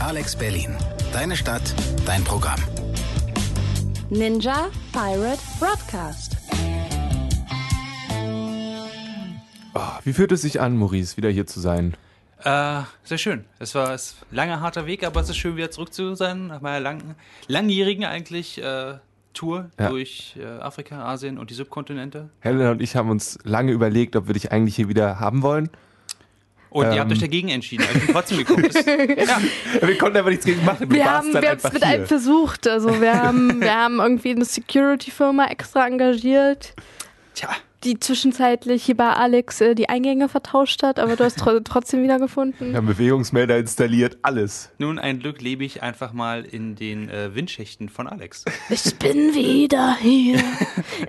Alex Berlin. Deine Stadt, dein Programm. Ninja Pirate Broadcast. Oh, wie fühlt es sich an, Maurice, wieder hier zu sein? Äh, sehr schön. Es war ein langer, harter Weg, aber es ist schön, wieder zurück zu sein. Nach meiner lang, langjährigen eigentlich äh, Tour Ja. durch äh, Afrika, Asien und die Subkontinente. Helena und ich haben uns lange überlegt, ob wir dich eigentlich hier wieder haben wollen. Und ihr Ähm. habt euch dagegen entschieden, ich bin trotzdem gekommen. Das, ja, Wir konnten aber nichts gegen machen. Wir wir einfach haben es mit einem versucht. Also wir haben, wir haben irgendwie eine Security-Firma extra engagiert, tja, die zwischenzeitlich hier bei Alex äh, die Eingänge vertauscht hat, aber du hast tro trotzdem wiedergefunden. Wir haben Bewegungsmelder installiert, alles. nun ein Glück lebe ich einfach mal in den äh, Windschächten von Alex. Ich bin wieder hier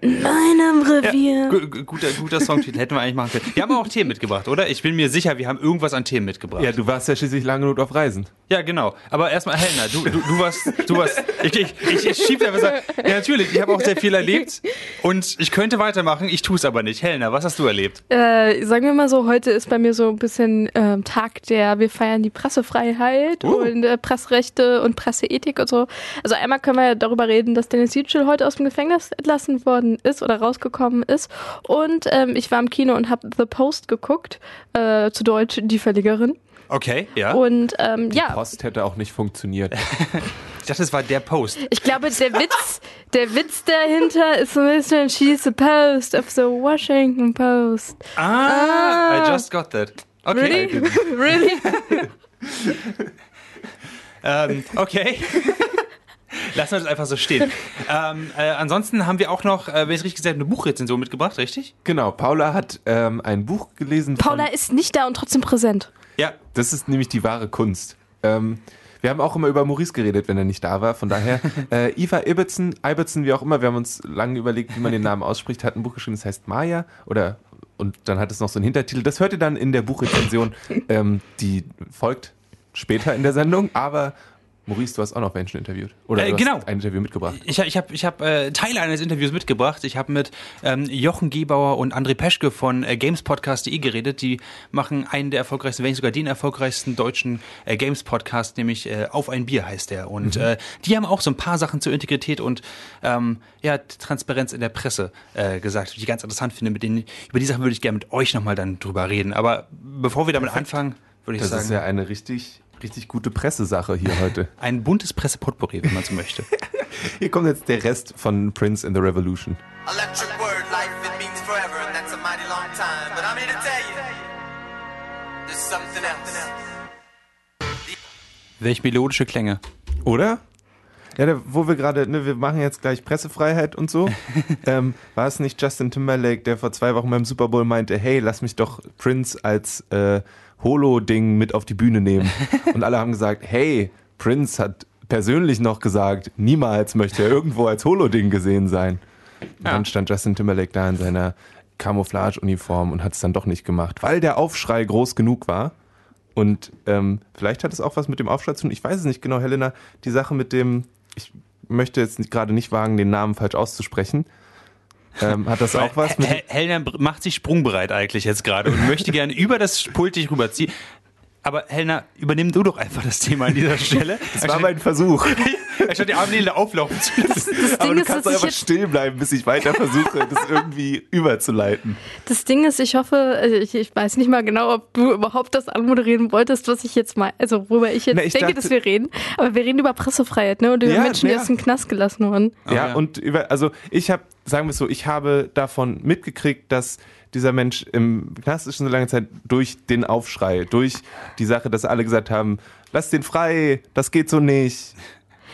in meinem Revier. Gu- guter, guter Songtitel hätten wir eigentlich machen können. Wir haben auch Themen mitgebracht, oder? Ich bin mir sicher, wir haben irgendwas an Themen mitgebracht. Ja, du warst ja schließlich lange genug auf Reisen. Ja, genau. Aber erstmal, Helena, du, du, du warst, du warst, ich, ich, ich, ich schieb einfach sagen, ja natürlich, ich habe auch sehr viel erlebt und ich könnte weitermachen, ich tue es aber nicht. Helena, was hast du erlebt? Äh, sagen wir mal so, heute ist bei mir so ein bisschen ähm, Tag der, wir feiern die Pressefreiheit Uh. und äh, Presserechte und Presseethik und so. Also einmal können wir ja darüber reden, dass Dennis Yücel heute aus dem Gefängnis entlassen worden ist oder rausgekommen ist. Und ähm, ich war im Kino und habe The Post geguckt, äh, zu Deutsch Die Verlegerin. Okay, ja. Und ähm, ja, Post hätte auch nicht funktioniert. Ich dachte, es war der Post. ich glaube, der Witz, der Witz dahinter ist so ein bisschen She's the Post of the Washington Post. Ah, I just got that. Okay. Really? really? Ähm, okay. Lassen wir das einfach so stehen. Ähm, äh, ansonsten haben wir auch noch, äh, wenn ich richtig gesagt habe, eine Buchrezension mitgebracht, richtig? Genau, Paula hat ähm, ein Buch gelesen. Paula von, ist nicht da und trotzdem präsent. Ja. Das ist nämlich die wahre Kunst. Ähm, wir haben auch immer über Maurice geredet, wenn er nicht da war. Von daher, äh, Eva Ibbotson, Ibbotson, wie auch immer, wir haben uns lange überlegt, wie man den Namen ausspricht, hat ein Buch geschrieben, das heißt Maya. Oder und dann hat es noch so einen Hintertitel. Das hört ihr dann in der Buchrezension, ähm, die folgt später in der Sendung. Aber Maurice, du hast auch noch Menschen interviewt. Oder Äh, du genau. ein Interview mitgebracht. Ich, ich habe ich hab, äh, Teile eines Interviews mitgebracht. Ich habe mit ähm, Jochen Gebauer und André Peschke von äh, GamesPodcast.de geredet. Die machen einen der erfolgreichsten, wenn nicht sogar den erfolgreichsten deutschen äh, Games-Podcast, nämlich äh, Auf ein Bier heißt der. Und äh, die haben auch so ein paar Sachen zur Integrität und ähm, ja, Transparenz in der Presse äh, gesagt, die ich ganz interessant finde. Mit denen, über die Sachen würde ich gerne mit euch nochmal dann drüber reden. Aber bevor wir damit anfangen, würde ich Das sagen, ist ja eine richtig, richtig gute Pressesache hier heute. ein buntes Pressepotpourri, wenn man so möchte. Hier kommt jetzt der Rest von Prince in the Revolution. Electric word, life, it means forever, and that's a mighty long time. But I'm here to tell you, there's something else. Welch melodische Klänge. Oder? Ja, da, wo wir gerade, ne, wir machen jetzt gleich Pressefreiheit und so. ähm, war es nicht Justin Timberlake, der vor zwei Wochen beim Super Bowl meinte, hey, lass mich doch Prince als äh, Holo-Ding mit auf die Bühne nehmen. Und alle haben gesagt, hey, Prince hat persönlich noch gesagt, niemals möchte er irgendwo als Holo-Ding gesehen sein. Und Ja. Dann stand Justin Timberlake da in seiner Camouflage-Uniform und hat es dann doch nicht gemacht, weil der Aufschrei groß genug war. Und ähm, vielleicht hat es auch was mit dem Aufschrei zu tun. Ich weiß es nicht genau, Helena. Die Sache mit dem, ich möchte jetzt gerade nicht wagen, den Namen falsch auszusprechen. Ähm, hat das auch was mit. Hel Helena macht sich sprungbereit eigentlich jetzt gerade und möchte gerne über das Pult dich rüberziehen. Aber Helena, übernimm du doch einfach das Thema an dieser Stelle. Das war mein Versuch. Anstatt die Armlehne auflaufen zu lassen. Aber Ding du ist, kannst ich einfach still bleiben, bis ich weiter versuche, das irgendwie überzuleiten. Das Ding ist, ich hoffe, also ich, ich weiß nicht mal genau, ob du überhaupt das anmoderieren wolltest, was ich jetzt mal, also worüber ich jetzt Na, ich denke, dachte- dass wir reden. Aber wir reden über Pressefreiheit, ne? Und über Ja, Menschen, die ja. aus dem Knast gelassen wurden. Oh, ja, ja. und über, also ich habe, sagen wir es so, ich habe davon mitgekriegt, dass dieser Mensch im Knast ist schon so lange Zeit durch den Aufschrei, durch die Sache, dass alle gesagt haben, lass den frei, das geht so nicht.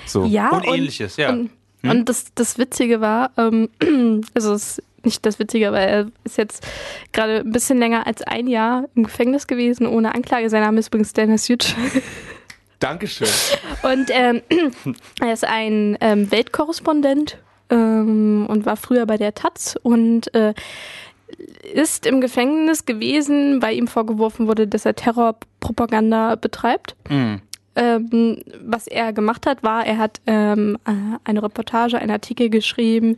So. Ja, Und ähnliches, ja. Und, und das, das Witzige war, ähm, also es ist nicht das Witzige, aber er ist jetzt gerade ein bisschen länger als ein Jahr im Gefängnis gewesen, ohne Anklage. Sein Name ist übrigens Dennis Yücel. Dankeschön. Und ähm, er ist ein ähm, Weltkorrespondent ähm, und war früher bei der Taz und äh, ist im Gefängnis gewesen, weil ihm vorgeworfen wurde, dass er Terrorpropaganda betreibt. Mhm. Ähm, was er gemacht hat, war, er hat ähm, äh, eine Reportage, einen Artikel geschrieben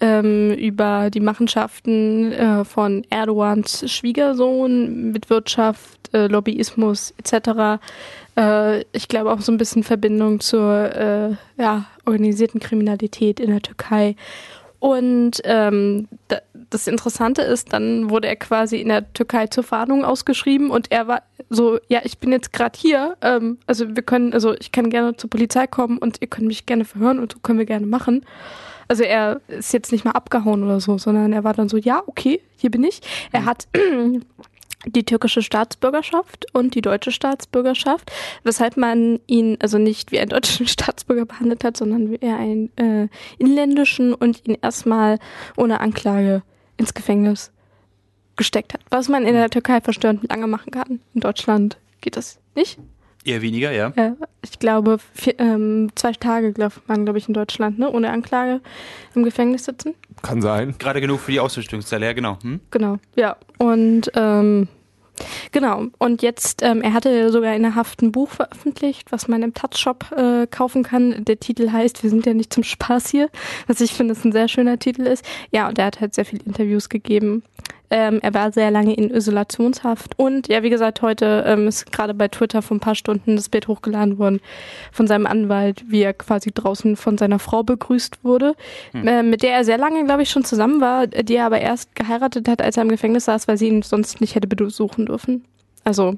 ähm, über die Machenschaften äh, von Erdogans Schwiegersohn mit Wirtschaft, äh, Lobbyismus etc. Äh, ich glaube auch so ein bisschen Verbindung zur äh, ja, organisierten Kriminalität in der Türkei. Und ähm, da, das Interessante ist, dann wurde er quasi in der Türkei zur Fahndung ausgeschrieben und er war so, ja, ich bin jetzt gerade hier, ähm, also wir können, also ich kann gerne zur Polizei kommen und ihr könnt mich gerne verhören und so können wir gerne machen. Also er ist jetzt nicht mal abgehauen oder so, sondern er war dann so, ja, okay, hier bin ich. Er hat die türkische Staatsbürgerschaft und die deutsche Staatsbürgerschaft, weshalb man ihn also nicht wie einen deutschen Staatsbürger behandelt hat, sondern wie er einen äh, inländischen und ihn erstmal ohne Anklage ins Gefängnis gesteckt hat. Was man in der Türkei verstörend lange machen kann. In Deutschland geht das nicht. Eher weniger, ja. Ja, ich glaube, vier, ähm, zwei Tage glaub, man, glaube ich, in Deutschland, ne, ohne Anklage im Gefängnis sitzen. Kann sein. Gerade genug für die Ausrichtungszelle, ja, genau. Hm? Genau, ja. Und ähm, genau. Und jetzt, ähm, er hatte sogar in der Haft ein Buch veröffentlicht, was man im Touch-Shop äh, kaufen kann. Der Titel heißt Wir sind ja nicht zum Spaß hier, was ich finde, ist ein sehr schöner Titel ist. Ja, und er hat halt sehr viele Interviews gegeben. Ähm, er war sehr lange in Isolationshaft und ja, wie gesagt, heute ähm, ist gerade bei Twitter vor ein paar Stunden das Bild hochgeladen worden von seinem Anwalt, wie er quasi draußen von seiner Frau begrüßt wurde, äh, mit der er sehr lange, glaube ich, schon zusammen war, die er aber erst geheiratet hat, als er im Gefängnis saß, weil sie ihn sonst nicht hätte besuchen dürfen. Also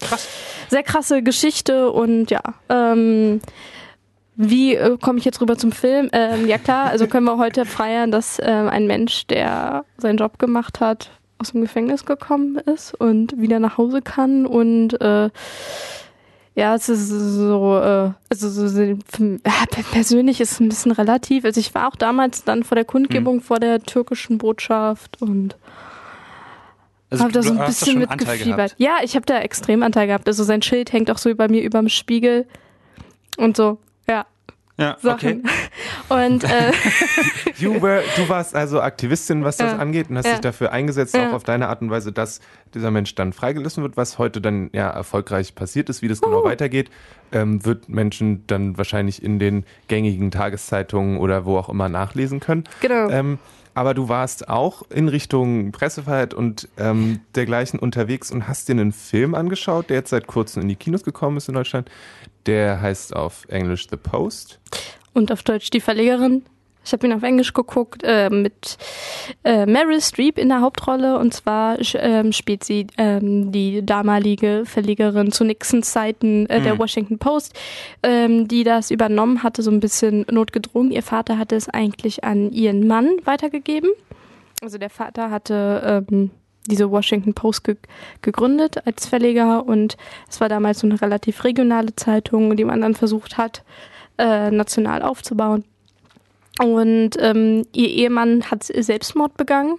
Krass. sehr krasse Geschichte und ja, ähm, wie äh, komme ich jetzt rüber zum Film? Ähm, ja klar, also können wir heute feiern, dass ähm, ein Mensch, der seinen Job gemacht hat, aus dem Gefängnis gekommen ist und wieder nach Hause kann und äh, ja, es ist so, äh, also so, ja, persönlich ist es ein bisschen relativ. Also ich war auch damals dann vor der Kundgebung vor der türkischen Botschaft und Also habe da so ein bisschen mitgefiebert. Ja, ich habe da extrem Anteil gehabt. Also sein Schild hängt auch so über mir über dem Spiegel und so. Ja, Sachen. okay. Und äh, You were, du warst also Aktivistin, was das Ja. angeht, und hast Ja. dich dafür eingesetzt, Ja. auch auf deine Art und Weise, dass dieser Mensch dann freigelassen wird, was heute dann ja erfolgreich passiert ist, wie das genau weitergeht, ähm, wird Menschen dann wahrscheinlich in den gängigen Tageszeitungen oder wo auch immer nachlesen können. Genau. Ähm, aber du warst auch in Richtung Pressefreiheit und ähm, dergleichen unterwegs und hast dir einen Film angeschaut, der jetzt seit kurzem in die Kinos gekommen ist in Deutschland. Der heißt auf Englisch The Post. und auf Deutsch die Verlegerin. Ich habe ihn auf Englisch geguckt äh, mit äh, Meryl Streep in der Hauptrolle und zwar ähm, spielt sie ähm, die damalige Verlegerin zu Nixons Zeiten äh, der Washington Post, ähm, die das übernommen hatte, so ein bisschen notgedrungen. Ihr Vater hatte es eigentlich an ihren Mann weitergegeben. Also der Vater hatte ähm, diese Washington Post ge gegründet als Verleger und es war damals so eine relativ regionale Zeitung, die man dann versucht hat, äh, national aufzubauen. Und ähm, ihr Ehemann hat Selbstmord begangen.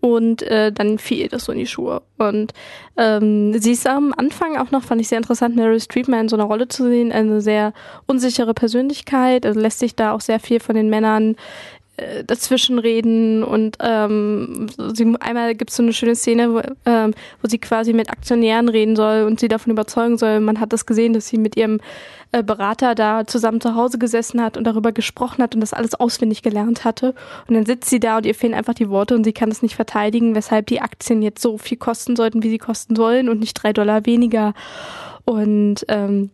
Und äh, dann fiel ihr das so in die Schuhe. Und ähm, sie ist am Anfang auch noch, fand ich sehr interessant, Meryl Streep mal in so einer Rolle zu sehen, eine sehr unsichere Persönlichkeit, also lässt sich da auch sehr viel von den Männern äh, dazwischen reden und ähm, sie, einmal gibt es so eine schöne Szene, wo, ähm, wo sie quasi mit Aktionären reden soll und sie davon überzeugen soll. Man hat das gesehen, dass sie mit ihrem äh, Berater da zusammen zu Hause gesessen hat und darüber gesprochen hat und das alles auswendig gelernt hatte. Und dann sitzt sie da und ihr fehlen einfach die Worte und sie kann es nicht verteidigen, weshalb die Aktien jetzt so viel kosten sollten, wie sie kosten sollen und nicht drei Dollar weniger. Und ähm,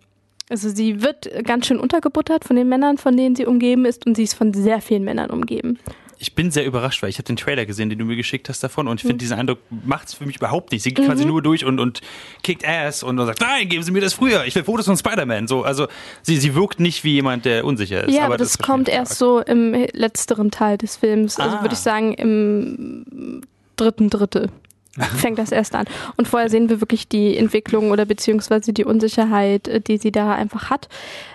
also sie wird ganz schön untergebuttert von den Männern, von denen sie umgeben ist und sie ist von sehr vielen Männern umgeben. Ich bin sehr überrascht, weil ich habe den Trailer gesehen, den du mir geschickt hast davon und ich Mhm. finde, diesen Eindruck macht es für mich überhaupt nicht. Sie geht quasi nur durch und, und kickt Ass und, und sagt, nein, geben Sie mir das früher, ich will Fotos von Spider-Man. So, also sie, sie wirkt nicht wie jemand, der unsicher ist. ja, aber das, ist kommt erst so im letzteren Teil des Films. Also Ah. würde ich sagen, im dritten Drittel fängt das erst an. Und vorher sehen wir wirklich die Entwicklung oder beziehungsweise die Unsicherheit, äh, die sie da einfach hat.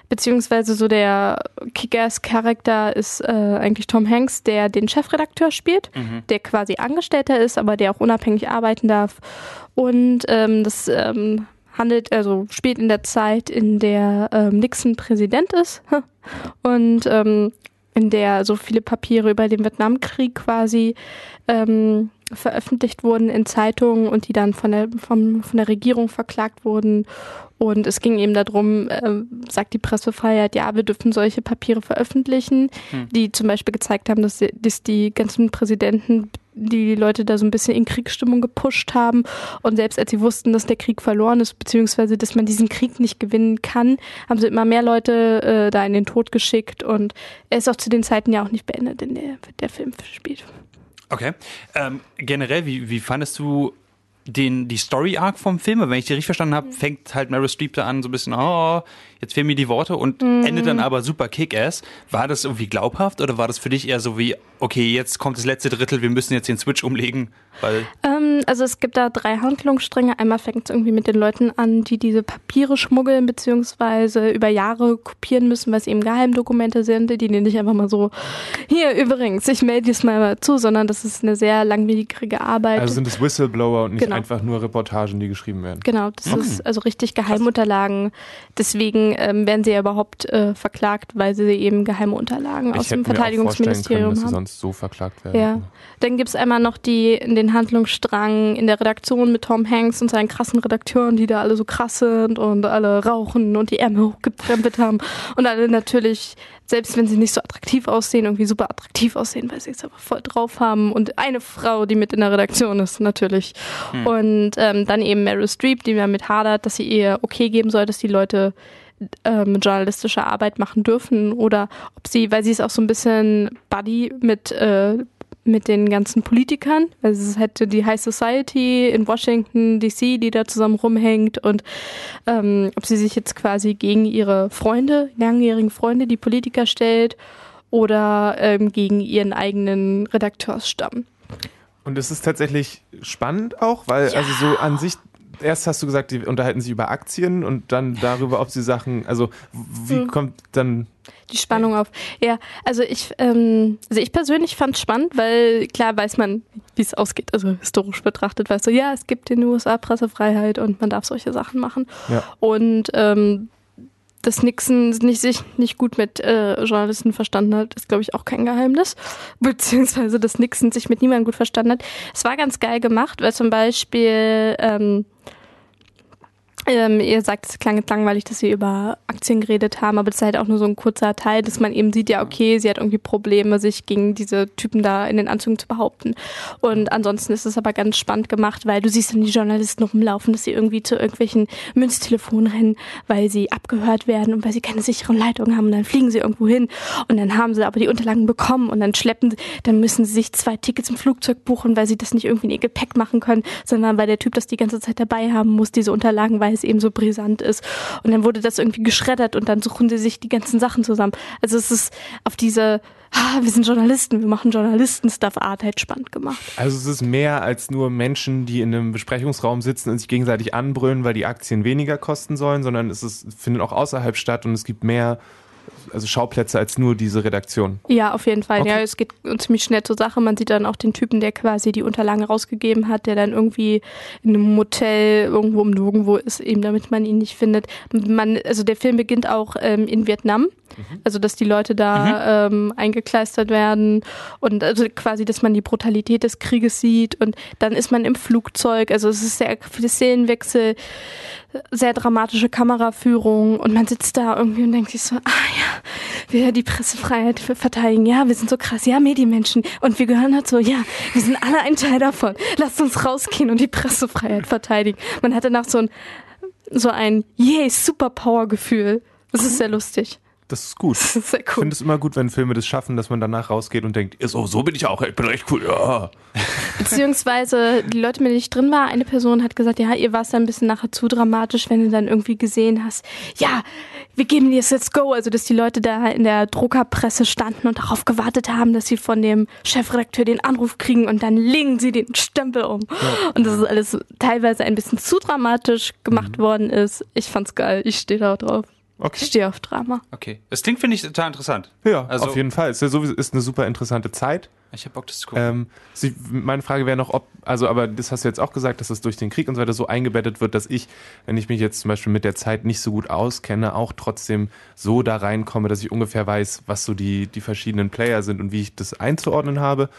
Beziehungsweise so der Kick-Ass-Charakter ist äh, eigentlich Tom Hanks, der den Chefredakteur spielt, der quasi Angestellter ist, aber der auch unabhängig arbeiten darf. Und ähm, das ähm, handelt, also spielt in der Zeit, in der ähm, Nixon Präsident ist und ähm, in der so viele Papiere über den Vietnamkrieg quasi ähm, veröffentlicht wurden in Zeitungen und die dann von der, vom, von der Regierung verklagt wurden. Und es ging eben darum, äh, sagt die Pressefreiheit, ja, wir dürfen solche Papiere veröffentlichen, Hm. die zum Beispiel gezeigt haben, dass, die- dass die ganzen Präsidenten die Leute da so ein bisschen in Kriegsstimmung gepusht haben. Und selbst als sie wussten, dass der Krieg verloren ist, beziehungsweise dass man diesen Krieg nicht gewinnen kann, haben sie immer mehr Leute äh, da in den Tod geschickt. Und er ist auch zu den Zeiten ja auch nicht beendet, in der der Film spielt. Okay. Ähm, generell, wie, wie fandest du den, die Story-Arc vom Film? Wenn ich die richtig verstanden habe, fängt halt Meryl Streep da an, so ein bisschen, oh, jetzt fehlen mir die Worte und endet dann aber super kick-ass. War das irgendwie glaubhaft oder war das für dich eher so wie, okay, jetzt kommt das letzte Drittel, wir müssen jetzt den Switch umlegen, weil Ähm, also es gibt da drei Handlungsstränge. Einmal fängt es irgendwie mit den Leuten an, die diese Papiere schmuggeln, beziehungsweise über Jahre kopieren müssen, weil es eben Geheimdokumente sind, die die nicht einfach mal so, hier übrigens, ich melde es mal zu, sondern das ist eine sehr langwierige Arbeit. Also sind es Whistleblower und nicht Genau. einfach nur Reportagen, die geschrieben werden. Genau, das ist also richtig Geheimunterlagen. Deswegen ähm, werden sie ja überhaupt äh, verklagt, weil sie eben geheime Unterlagen aus ich dem hätte mir auch können, Verteidigungsministerium dass sie haben. sonst so verklagt werden. Ja. Dann gibt's einmal noch die, den Handlungsstrang in der Redaktion mit Tom Hanks und seinen krassen Redakteuren, die da alle so krass sind und alle rauchen und die Ärmel hochgekrempelt haben und alle natürlich, selbst wenn sie nicht so attraktiv aussehen, irgendwie super attraktiv aussehen, weil sie es aber voll drauf haben. Und eine Frau, die mit in der Redaktion ist, natürlich. Und ähm, dann eben Meryl Streep, die mir mit hadert, dass sie ihr okay geben soll, dass die Leute ähm, journalistische Arbeit machen dürfen oder ob sie, weil sie ist auch so ein bisschen Buddy mit äh, mit den ganzen Politikern, weil es halt die High Society in Washington DC, die da zusammen rumhängt und ähm, ob sie sich jetzt quasi gegen ihre Freunde, langjährigen Freunde, die Politiker stellt oder ähm, gegen ihren eigenen Redakteursstamm. Und es ist tatsächlich spannend auch, weil also so an sich, erst hast du gesagt, die unterhalten sich über Aktien und dann darüber, ob sie Sachen, also wie Hm. kommt dann, die Spannung auf. Ja, also ich, ähm, also ich persönlich fand es spannend, weil klar weiß man, wie es ausgeht. Also historisch betrachtet weißt du, ja, es gibt in den USA Pressefreiheit und man darf solche Sachen machen. Ja. Und ähm, dass Nixon nicht, sich nicht gut mit äh, Journalisten verstanden hat, ist, glaube ich, auch kein Geheimnis. Beziehungsweise, dass Nixon sich mit niemandem gut verstanden hat. Es war ganz geil gemacht, weil zum Beispiel ähm, ähm, ihr sagt, es klang jetzt langweilig, dass sie über Aktien geredet haben, aber das ist halt auch nur so ein kurzer Teil, dass man eben sieht, ja, okay, sie hat irgendwie Probleme, sich gegen diese Typen da in den Anzügen zu behaupten. Und ansonsten ist es aber ganz spannend gemacht, weil du siehst dann die Journalisten rumlaufen, dass sie irgendwie zu irgendwelchen Münztelefonen rennen, weil sie abgehört werden und weil sie keine sicheren Leitungen haben. Und dann fliegen sie irgendwo hin und dann haben sie aber die Unterlagen bekommen und dann schleppen, sie- dann müssen sie sich zwei Tickets im Flugzeug buchen, weil sie das nicht irgendwie in ihr Gepäck machen können, sondern weil der Typ das die ganze Zeit dabei haben muss, diese Unterlagen, weil es eben so brisant ist. Und dann wurde das irgendwie geschreddert und dann suchen sie sich die ganzen Sachen zusammen. Also es ist auf diese, ah, wir sind Journalisten, wir machen Journalisten-Stuff-Art halt spannend gemacht. also es ist mehr als nur Menschen, die in einem Besprechungsraum sitzen und sich gegenseitig anbrüllen, weil die Aktien weniger kosten sollen, sondern es ist, findet auch außerhalb statt und es gibt mehr also Schauplätze als nur diese Redaktion. Ja, auf jeden Fall. Okay. Ja, es geht ziemlich schnell zur Sache. Man sieht dann auch den Typen, der quasi die Unterlagen rausgegeben hat, der dann irgendwie in einem Motel irgendwo um nirgendwo ist, eben damit man ihn nicht findet. Man, also der Film beginnt auch ähm, in Vietnam. Also, dass die Leute da ähm, eingekleistert werden und also quasi, dass man die Brutalität des Krieges sieht und dann ist man im Flugzeug. Also, es ist sehr viele Szenenwechsel, sehr dramatische Kameraführung und man sitzt da irgendwie und denkt sich so, ah ja, wir die Pressefreiheit ver- verteidigen, ja, wir sind so krass, ja, Medienmenschen und wir gehören dazu, ja, wir sind alle ein Teil davon. Lasst uns rausgehen und die Pressefreiheit verteidigen. Man hatte danach so ein, so ein, yay, Superpower-Gefühl. Das ist sehr lustig. Das ist gut. Das ist sehr Ich cool. finde es immer gut, wenn Filme das schaffen, dass man danach rausgeht und denkt, so, so bin ich auch, ich bin recht cool, ja. Beziehungsweise die Leute, mit denen ich drin war, eine Person hat gesagt, ja, ihr warst da ein bisschen nachher zu dramatisch, wenn du dann irgendwie gesehen hast, ja, wir geben dir Let's Go. Also, dass die Leute da in der Druckerpresse standen und darauf gewartet haben, dass sie von dem Chefredakteur den Anruf kriegen und dann legen sie den Stempel um. Und das ist alles teilweise ein bisschen zu dramatisch gemacht worden ist. Ich fand's geil. Ich stehe da drauf. Ich Okay. stehe auf Drama. Okay. Das klingt, finde ich, total interessant. Ja, Also- auf jeden Fall. Es ist, ja sowieso, ist eine super interessante Zeit. Ich habe Bock, das zu gucken. Ähm, sie, meine Frage wäre noch, ob, also, aber das hast du jetzt auch gesagt, dass es durch den Krieg und so weiter so eingebettet wird, dass ich, wenn ich mich jetzt zum Beispiel mit der Zeit nicht so gut auskenne, auch trotzdem so da reinkomme, dass ich ungefähr weiß, was so die, die verschiedenen Player sind und wie ich das einzuordnen habe.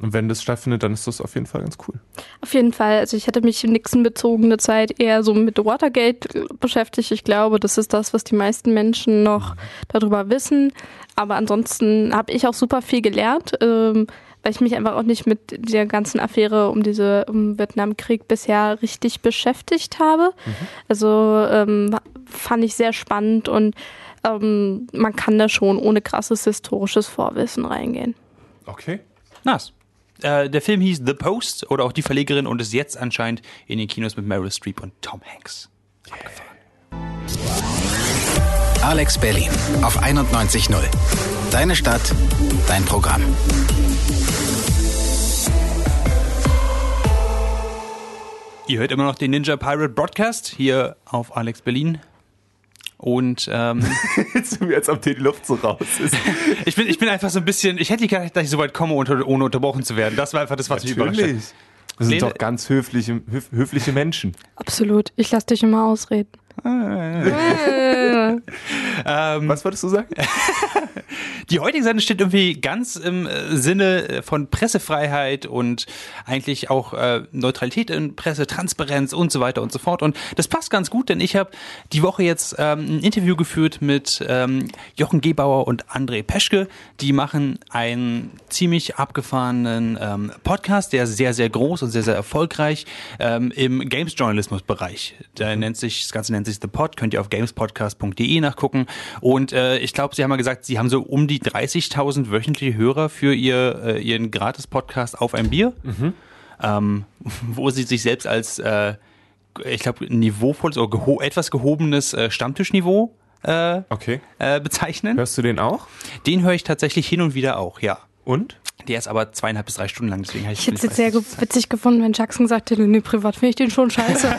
Und wenn das stattfindet, dann ist das auf jeden Fall ganz cool. Auf jeden Fall. Also ich hatte mich in Nixon-bezogene Zeit eher so mit Watergate äh, beschäftigt. Ich glaube, das ist das, was die meisten Menschen noch darüber wissen. Aber ansonsten habe ich auch super viel gelernt, ähm, weil ich mich einfach auch nicht mit der ganzen Affäre um diese um Vietnamkrieg bisher richtig beschäftigt habe. Also ähm, fand ich sehr spannend und ähm, man kann da schon ohne krasses historisches Vorwissen reingehen. Okay. Nice. Äh, der Film hieß The Post oder auch Die Verlegerin und ist jetzt anscheinend in den Kinos mit Meryl Streep und Tom Hanks. Alex Berlin auf 91.0. Deine Stadt, dein Programm. Ihr hört immer noch den Ninja Pirate Broadcast hier auf Alex Berlin. Und ähm, Jetzt wie als ob dir die Luft so raus ist. ich, bin, ich bin einfach so ein bisschen, ich hätte nicht gedacht, dass ich so weit komme, unter, ohne unterbrochen zu werden. Das war einfach das, was mich überrascht hat. Natürlich. Das sind Nee, doch ganz höfliche, höf, höfliche Menschen. Absolut. Ich lasse dich immer ausreden. Äh. Was wolltest du sagen? Die heutige Sendung steht irgendwie ganz im äh, Sinne äh, von Pressefreiheit und eigentlich auch äh, Neutralität in Presse, Transparenz und so weiter und so fort. Und das passt ganz gut, denn ich habe die Woche jetzt ähm, ein Interview geführt mit ähm, Jochen Gebauer und André Peschke. Die machen einen ziemlich abgefahrenen ähm, Podcast, der ist sehr, sehr groß und sehr, sehr erfolgreich ähm, im Games-Journalismus-Bereich. Der nennt sich, das Ganze nennt sich The Pod, könnt ihr auf gamespodcast.de nachgucken. Und äh, ich glaube, sie haben mal gesagt, sie haben so um die 30.000 wöchentliche Hörer für ihr, äh, ihren Gratis-Podcast auf ein Bier, ähm, wo sie sich selbst als, äh, ich glaube, niveauvolles oder geho etwas gehobenes äh, Stammtischniveau äh, Okay. äh, bezeichnen. Hörst du den auch? Den höre ich tatsächlich hin und wieder auch, ja. Und? Der ist aber zweieinhalb bis drei Stunden lang, deswegen habe ich Ich hätte es jetzt sehr witzig gefunden, wenn Jackson gesagt hätte, nee, privat finde ich den schon scheiße.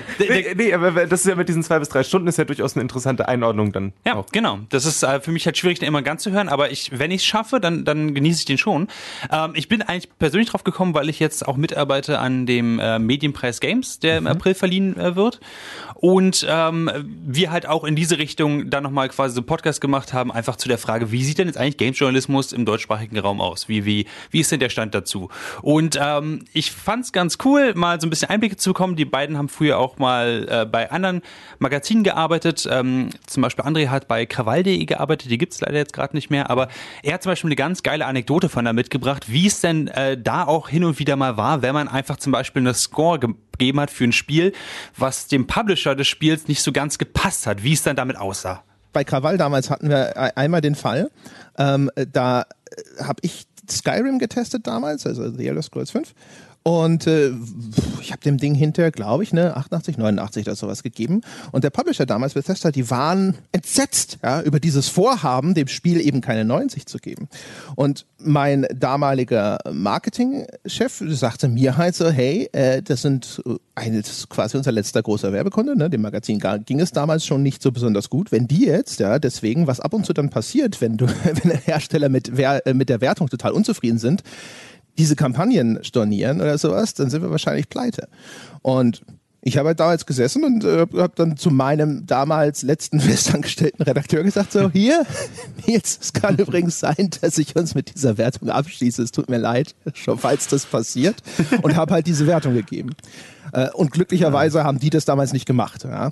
Nee, nee, aber das ist ja mit diesen zwei bis drei Stunden ist ja durchaus eine interessante Einordnung dann Ja, auch. genau. Das ist äh, für mich halt schwierig, den immer ganz zu hören, aber ich, wenn ich es schaffe, dann, dann genieße ich den schon. Ähm, ich bin eigentlich persönlich drauf gekommen, weil ich jetzt auch mitarbeite an dem äh, Medienpreis Games, der im April verliehen äh, wird. Und ähm, wir halt auch in diese Richtung dann nochmal quasi so einen Podcast gemacht haben, einfach zu der Frage, wie sieht denn jetzt eigentlich Games-Journalismus im deutschsprachigen Raum aus? Wie, wie, wie ist denn der Stand dazu? Und ähm, ich fand's ganz cool, mal so ein bisschen Einblicke zu bekommen. Die beiden haben früher auch mal äh, bei anderen Magazinen gearbeitet. Ähm, zum Beispiel André hat bei krawall.de gearbeitet, die gibt's leider jetzt gerade nicht mehr, aber er hat zum Beispiel eine ganz geile Anekdote von da mitgebracht, wie es denn äh, da auch hin und wieder mal war, wenn man einfach zum Beispiel eine Score gegeben hat für ein Spiel, was dem Publisher des Spiels nicht so ganz gepasst hat, wie es dann damit aussah. bei Krawall damals hatten wir e- einmal den Fall, ähm, da habe ich Skyrim getestet damals, also The Elder Scrolls 5. Und äh, ich habe dem Ding hinterher, glaube ich, ne, 88, 89 oder sowas gegeben. Und der Publisher damals, Bethesda, die waren entsetzt ja, über dieses Vorhaben, dem Spiel eben keine 90 zu geben. Und mein damaliger Marketingchef sagte mir halt so, hey, äh, das sind äh, eine, das ist quasi unser letzter großer Werbekunde, ne? dem Magazin ga- ging es damals schon nicht so besonders gut. Wenn die jetzt, ja, deswegen, was ab und zu dann passiert, wenn du, wenn Hersteller mit, äh, mit der Wertung total unzufrieden sind, diese Kampagnen stornieren oder sowas, dann sind wir wahrscheinlich pleite. Und ich habe halt damals gesessen und äh, habe dann zu meinem damals letzten festangestellten Redakteur gesagt, so hier, Nils, es kann übrigens sein, dass ich uns mit dieser Wertung abschließe. Es tut mir leid, schon falls das passiert. Und habe halt diese Wertung gegeben. Äh, und glücklicherweise haben die das damals nicht gemacht. Ja.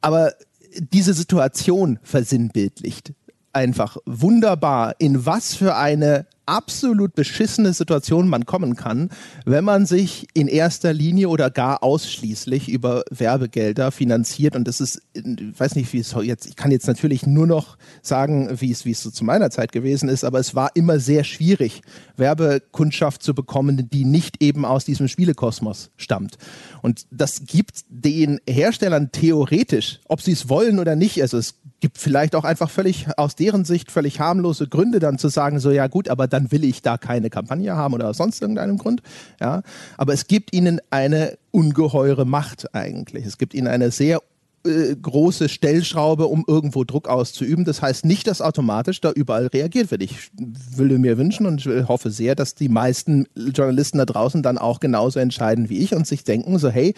Aber diese Situation versinnbildlicht einfach wunderbar, in was für eine absolut beschissene Situation man kommen kann, wenn man sich in erster Linie oder gar ausschließlich über Werbegelder finanziert. Und das ist, ich weiß nicht, wie es jetzt, ich kann jetzt natürlich nur noch sagen, wie es, wie es so zu meiner Zeit gewesen ist, aber es war immer sehr schwierig, Werbekundschaft zu bekommen, die nicht eben aus diesem Spielekosmos stammt. Und das gibt den Herstellern theoretisch, ob sie es wollen oder nicht, also es gibt vielleicht auch einfach völlig aus deren Sicht völlig harmlose Gründe dann zu sagen, so ja gut, aber dann will ich da keine Kampagne haben oder aus sonst irgendeinem Grund. Ja, aber es gibt ihnen eine ungeheure Macht eigentlich. Es gibt ihnen eine sehr äh, große Stellschraube, um irgendwo Druck auszuüben. Das heißt nicht, dass automatisch da überall reagiert wird. Ich würde mir wünschen und hoffe sehr, dass die meisten Journalisten da draußen dann auch genauso entscheiden wie ich und sich denken, so hey,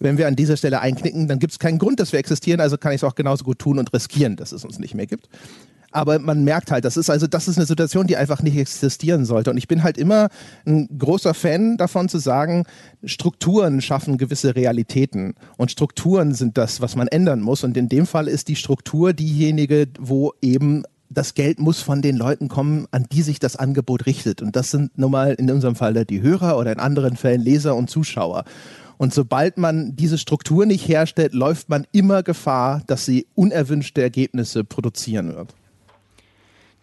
wenn wir an dieser Stelle einknicken, dann gibt es keinen Grund, dass wir existieren, also kann ich es auch genauso gut tun und riskieren, dass es uns nicht mehr gibt. Aber man merkt halt, das ist also, das ist eine Situation, die einfach nicht existieren sollte. Und ich bin halt immer ein großer Fan davon zu sagen, Strukturen schaffen gewisse Realitäten. Und Strukturen sind das, was man ändern muss. Und in dem Fall ist die Struktur diejenige, wo eben das Geld muss von den Leuten kommen, an die sich das Angebot richtet. Und das sind nun mal in unserem Fall die Hörer oder in anderen Fällen Leser und Zuschauer. Und sobald man diese Struktur nicht herstellt, läuft man immer Gefahr, dass sie unerwünschte Ergebnisse produzieren wird.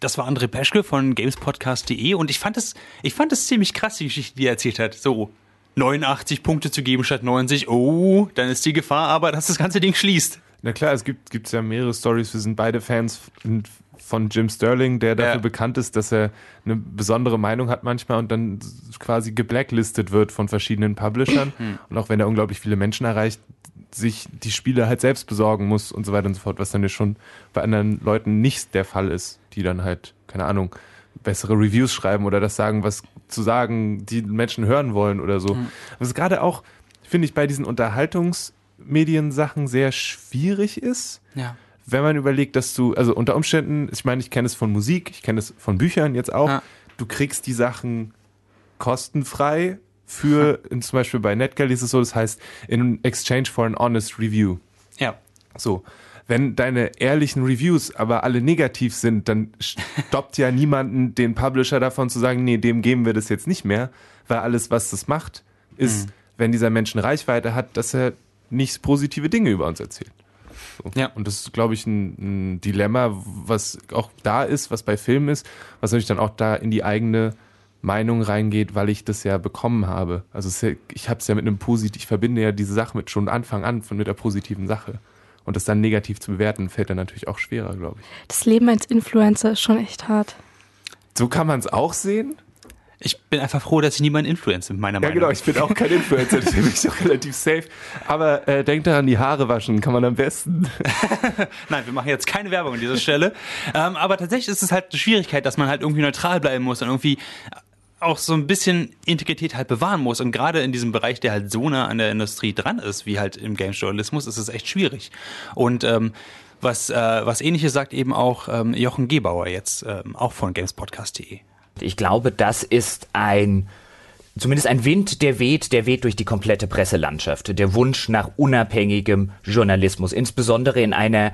Das war André Peschke von gamespodcast.de und ich fand es, ich fand es ziemlich krass, die Geschichte, die er erzählt hat. So 89 Punkte zu geben statt 90. Oh, dann ist die Gefahr aber, dass das ganze Ding schließt. Na klar, es gibt gibt's ja mehrere Stories. Wir sind beide Fans von Jim Sterling, der dafür Ja. bekannt ist, dass er eine besondere Meinung hat manchmal und dann quasi geblacklistet wird von verschiedenen Publishern. Und auch wenn er unglaublich viele Menschen erreicht, sich die Spiele halt selbst besorgen muss und so weiter und so fort, was dann ja schon bei anderen Leuten nicht der Fall ist, die dann halt, keine Ahnung, bessere Reviews schreiben oder das sagen, was zu sagen die Menschen hören wollen oder so. Was gerade auch, finde ich, bei diesen Unterhaltungsmedien-Sachen sehr schwierig ist Ja. wenn man überlegt, dass du, also unter Umständen, ich meine, ich kenne es von Musik, ich kenne es von Büchern jetzt auch, Ja. du kriegst die Sachen kostenfrei für, in, zum Beispiel bei NetGalley ist es so, das heißt, in exchange for an honest review. Ja. So. Wenn deine ehrlichen Reviews aber alle negativ sind, dann stoppt ja niemanden den Publisher davon zu sagen, nee, dem geben wir das jetzt nicht mehr, weil alles, was das macht, ist, wenn dieser Mensch eine Reichweite hat, dass er nicht positive Dinge über uns erzählt. So. Ja. Und das ist, glaube ich, ein, ein Dilemma, was auch da ist, was bei Filmen ist, was natürlich dann auch da in die eigene Meinung reingeht, weil ich das ja bekommen habe. Also ja, ich habe es ja mit einem positiv, ich verbinde ja diese Sache mit schon Anfang an von mit der positiven Sache. Und das dann negativ zu bewerten, fällt dann natürlich auch schwerer, glaube ich. Das Leben als Influencer ist schon echt hart. So kann man es auch sehen. Ich bin einfach froh, dass ich niemand influenze, meiner Ja, Meinung genau, ich bin auch kein Influencer, deswegen bin ich auch relativ safe. Aber äh, denkt daran, die Haare waschen kann man am besten. Nein, wir machen jetzt keine Werbung an dieser Stelle. ähm, aber tatsächlich ist es halt eine Schwierigkeit, dass man halt irgendwie neutral bleiben muss und irgendwie auch so ein bisschen Integrität halt bewahren muss. Und gerade in diesem Bereich, der halt so nah an der Industrie dran ist, wie halt im Game-Journalismus, ist es echt schwierig. Und ähm, was, äh, was ähnliches sagt eben auch ähm, Jochen Gebauer jetzt, ähm, auch von gamespodcast.de. Ich glaube, das ist ein zumindest ein Wind, der weht, der weht durch die komplette Presselandschaft. Der Wunsch nach unabhängigem Journalismus, insbesondere in einer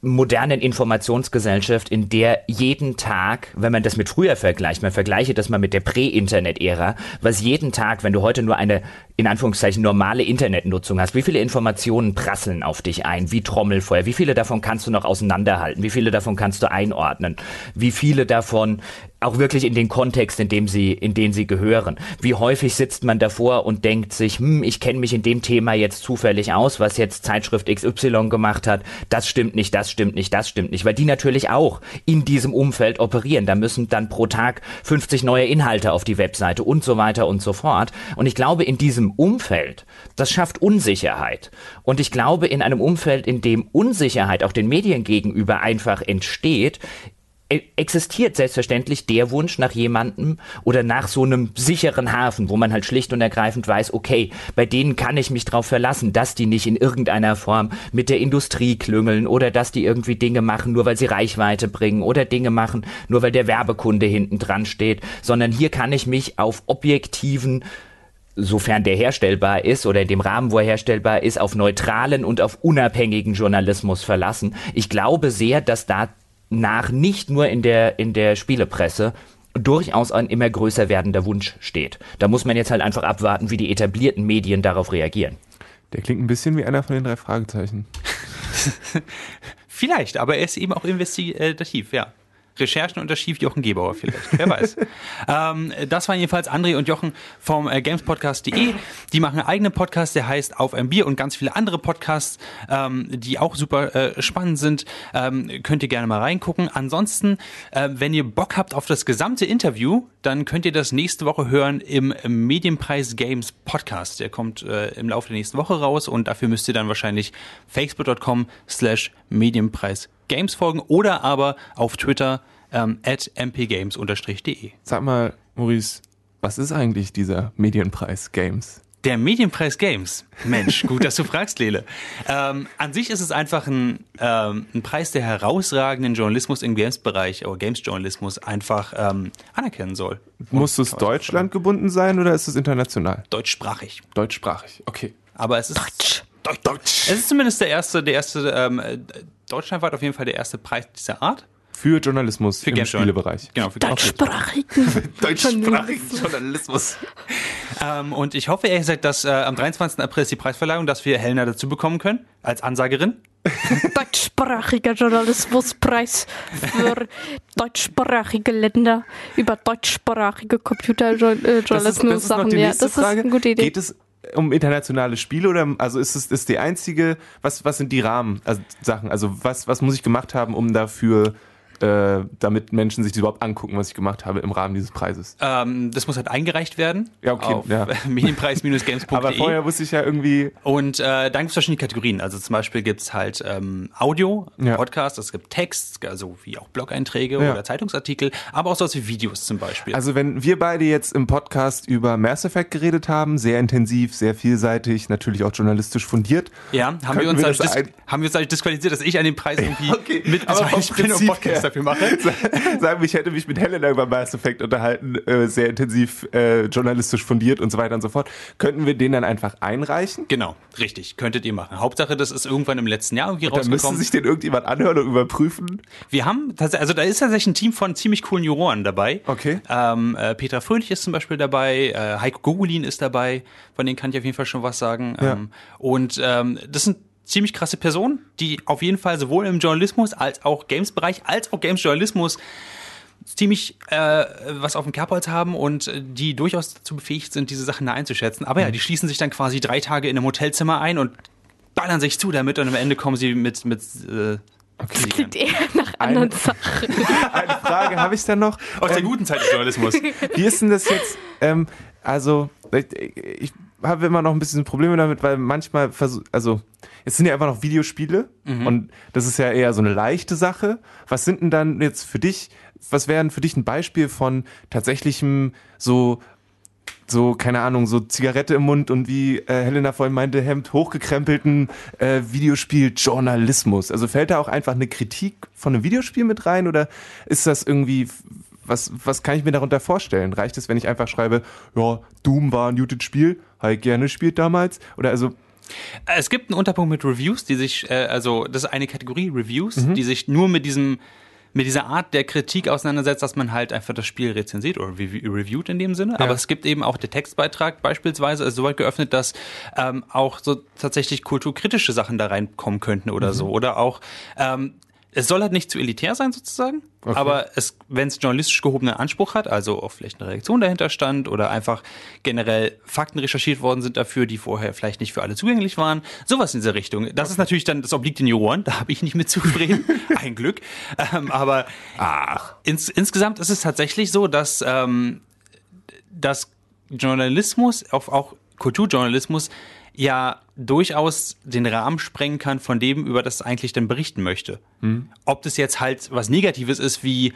modernen Informationsgesellschaft, in der jeden Tag, wenn man das mit früher vergleicht, man vergleiche das mal mit der Prä-Internet-Ära, was jeden Tag, wenn du heute nur eine in Anführungszeichen normale Internetnutzung hast, wie viele Informationen prasseln auf dich ein, wie Trommelfeuer, wie viele davon kannst du noch auseinanderhalten, wie viele davon kannst du einordnen, wie viele davon auch wirklich in den Kontext, in dem sie, in den sie gehören. Wie häufig sitzt man davor und denkt sich, hm, ich kenne mich in dem Thema jetzt zufällig aus, was jetzt Zeitschrift XY gemacht hat. Das stimmt nicht, das stimmt nicht, das stimmt nicht, weil die natürlich auch in diesem Umfeld operieren. Da müssen dann pro Tag 50 neue Inhalte auf die Webseite und so weiter und so fort. Und ich glaube, in diesem Umfeld, das schafft Unsicherheit. Und ich glaube, in einem Umfeld, in dem Unsicherheit auch den Medien gegenüber einfach entsteht, existiert selbstverständlich der Wunsch nach jemandem oder nach so einem sicheren Hafen, wo man halt schlicht und ergreifend weiß, okay, bei denen kann ich mich drauf verlassen, dass die nicht in irgendeiner Form mit der Industrie klüngeln oder dass die irgendwie Dinge machen, nur weil sie Reichweite bringen oder Dinge machen, nur weil der Werbekunde hinten dran steht, sondern hier kann ich mich auf objektiven sofern der herstellbar ist oder in dem Rahmen, wo er herstellbar ist, auf neutralen und auf unabhängigen Journalismus verlassen. Ich glaube sehr, dass da nach nicht nur in der, in der Spielepresse durchaus ein immer größer werdender Wunsch steht. Da muss man jetzt halt einfach abwarten, wie die etablierten Medien darauf reagieren. Der klingt ein bisschen wie einer von den drei Fragezeichen. Vielleicht, aber er ist eben auch investigativ, ja. Recherchen unter Schief Jochen Gebauer vielleicht, wer weiß. ähm, das waren jedenfalls André und Jochen vom äh, gamespodcast.de. Die machen einen eigenen Podcast, der heißt Auf ein Bier und ganz viele andere Podcasts, ähm, die auch super äh, spannend sind. Ähm, könnt ihr gerne mal reingucken. Ansonsten, äh, wenn ihr Bock habt auf das gesamte Interview, dann könnt ihr das nächste Woche hören im Medienpreis Games Podcast. Der kommt äh, im Laufe der nächsten Woche raus und dafür müsst ihr dann wahrscheinlich facebook.com slash Medienpreis Games folgen oder aber auf Twitter ähm, at mpgames-de. Sag mal, Maurice, was ist eigentlich dieser Medienpreis Games? Der Medienpreis Games. Mensch, gut, dass du fragst, Lele. Ähm, an sich ist es einfach ein, ähm, ein Preis, der herausragenden Journalismus im Games-Bereich oder Games-Journalismus einfach ähm, anerkennen soll. Muss es Deutschland gebunden sein oder ist es international? Deutschsprachig. Deutschsprachig, okay. Aber es ist. Deutsch. Deutsch. Deutsch. Es ist zumindest der erste, der erste, ähm, äh, deutschlandweit auf jeden Fall der erste Preis dieser Art. Für Journalismus Für im Game Spielebereich. Genau, für Deutschsprachigen. Deutschsprachigen Journalismus. Ähm, und ich hoffe ehrlich gesagt, dass äh, am 23. April ist die Preisverleihung, dass wir Helena dazu bekommen können, als Ansagerin. Deutschsprachiger Journalismuspreis für deutschsprachige Länder über deutschsprachige Das ist, das Computerjournalismus ist noch Sachen. die Ja, das ist eine gute Idee. Geht es um internationale Spiele oder also ist es ist die einzige, was, was sind die Rahmen, also Sachen? Also was, was muss ich gemacht haben, um dafür, äh, damit Menschen sich das überhaupt angucken, was ich gemacht habe im Rahmen dieses Preises? Ähm, das muss halt eingereicht werden. Ja, okay, Auf ja. medienpreis-games.de. Aber vorher wusste ich ja irgendwie, Und äh, dann gibt es verschiedene Kategorien. Also zum Beispiel gibt es halt ähm, Audio, Ja. Podcast, es gibt Text, also wie auch Blog-Einträge Ja. oder Zeitungsartikel, aber auch sowas wie Videos zum Beispiel. also wenn wir beide jetzt im Podcast über Mass Effect geredet haben, sehr intensiv, sehr vielseitig, natürlich auch journalistisch fundiert. ja, haben wir, uns wir dadurch das dis ein- haben wir uns dadurch disqualifiziert, dass ich an dem Preis irgendwie Okay, mit aber vom ich bin und Prinzip Podcast. Dafür mache. Sagen wir, ich hätte mich mit Helena über Mass Effect unterhalten, äh, sehr intensiv, äh, journalistisch fundiert und so weiter und so fort. Könnten wir den dann einfach einreichen? Genau, richtig, könntet ihr machen. Hauptsache, das ist irgendwann im letzten Jahr irgendwie Dann müsste rausgekommen. sich den irgendjemand anhören und überprüfen. Wir haben, tats- also da ist tatsächlich ein Team von ziemlich coolen Juroren dabei. Okay. Ähm, äh, Petra Fröhlich ist zum Beispiel dabei, äh, Heiko Gogolin ist dabei, von denen kann ich auf jeden Fall schon was sagen. Ja. Ähm, und ähm, das sind ziemlich krasse Personen, die auf jeden Fall sowohl im Journalismus als auch Games-Bereich als auch Games-Journalismus ziemlich äh, was auf dem Kerbholz haben und äh, die durchaus dazu befähigt sind, diese Sachen da einzuschätzen. Aber Mhm. ja, die schließen sich dann quasi drei Tage in einem Hotelzimmer ein und ballern sich zu damit und am Ende kommen sie mit, mit äh, Siegern. Klingt eher nach anderen Sachen. Eine Frage habe ich dann noch. Aus der Ähm, guten Zeit des Journalismus. Wie ist denn das jetzt? Ähm, also, ich, ich habe immer noch ein bisschen Probleme damit, weil manchmal versuch, also es sind ja einfach noch Videospiele und das ist ja eher so eine leichte Sache. Was sind denn dann jetzt für dich, was wären für dich ein Beispiel von tatsächlichem so so, keine Ahnung, so Zigarette im Mund und wie äh, Helena vorhin meinte, Hemd hochgekrempelten äh, Videospiel-Journalismus. Also fällt da auch einfach eine Kritik von einem Videospiel mit rein oder ist das irgendwie, was, was kann ich mir darunter vorstellen? Reicht es, wenn ich einfach schreibe, ja, Doom war ein gutes Spiel, ich gerne gespielt damals? Oder also, Es gibt einen Unterpunkt mit Reviews, die sich, äh, also das ist eine Kategorie Reviews, die sich nur mit diesem mit dieser Art der Kritik auseinandersetzt, dass man halt einfach das Spiel rezensiert oder rev- reviewt in dem Sinne. Aber es gibt eben auch der Textbeitrag beispielsweise ist soweit geöffnet, dass ähm, auch so tatsächlich kulturkritische Sachen da reinkommen könnten oder so. Oder auch ähm, es soll halt nicht zu elitär sein sozusagen, aber es, wenn es journalistisch gehobenen Anspruch hat, also auch vielleicht eine Reaktion dahinter stand oder einfach generell Fakten recherchiert worden sind dafür, die vorher vielleicht nicht für alle zugänglich waren, sowas in dieser Richtung. Das ist natürlich dann, das obliegt den Juroren, da habe ich nicht mit zufrieden, ein Glück. Ähm, aber ach. Ins, insgesamt ist es tatsächlich so, dass, ähm, dass Journalismus, auch, auch Kulturjournalismus, ja durchaus den Rahmen sprengen kann von dem, über das es eigentlich dann berichten möchte. Ob das jetzt halt was Negatives ist wie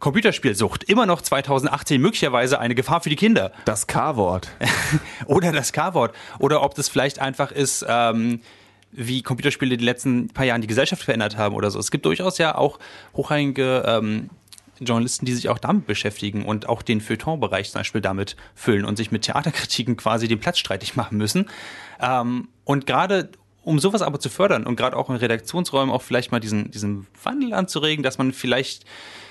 Computerspielsucht, immer noch 2018 möglicherweise eine Gefahr für die Kinder. das K-Wort. Oder das K-Wort. Oder ob das vielleicht einfach ist, ähm, wie Computerspiele die letzten paar Jahren die Gesellschaft verändert haben oder so. Es gibt durchaus ja auch hochrangige ähm, Journalisten, die sich auch damit beschäftigen und auch den Feuilleton-Bereich zum Beispiel damit füllen und sich mit Theaterkritiken quasi den Platz streitig machen müssen. Ähm, und gerade um sowas aber zu fördern und gerade auch in Redaktionsräumen auch vielleicht mal diesen, diesen Wandel anzuregen, dass man vielleicht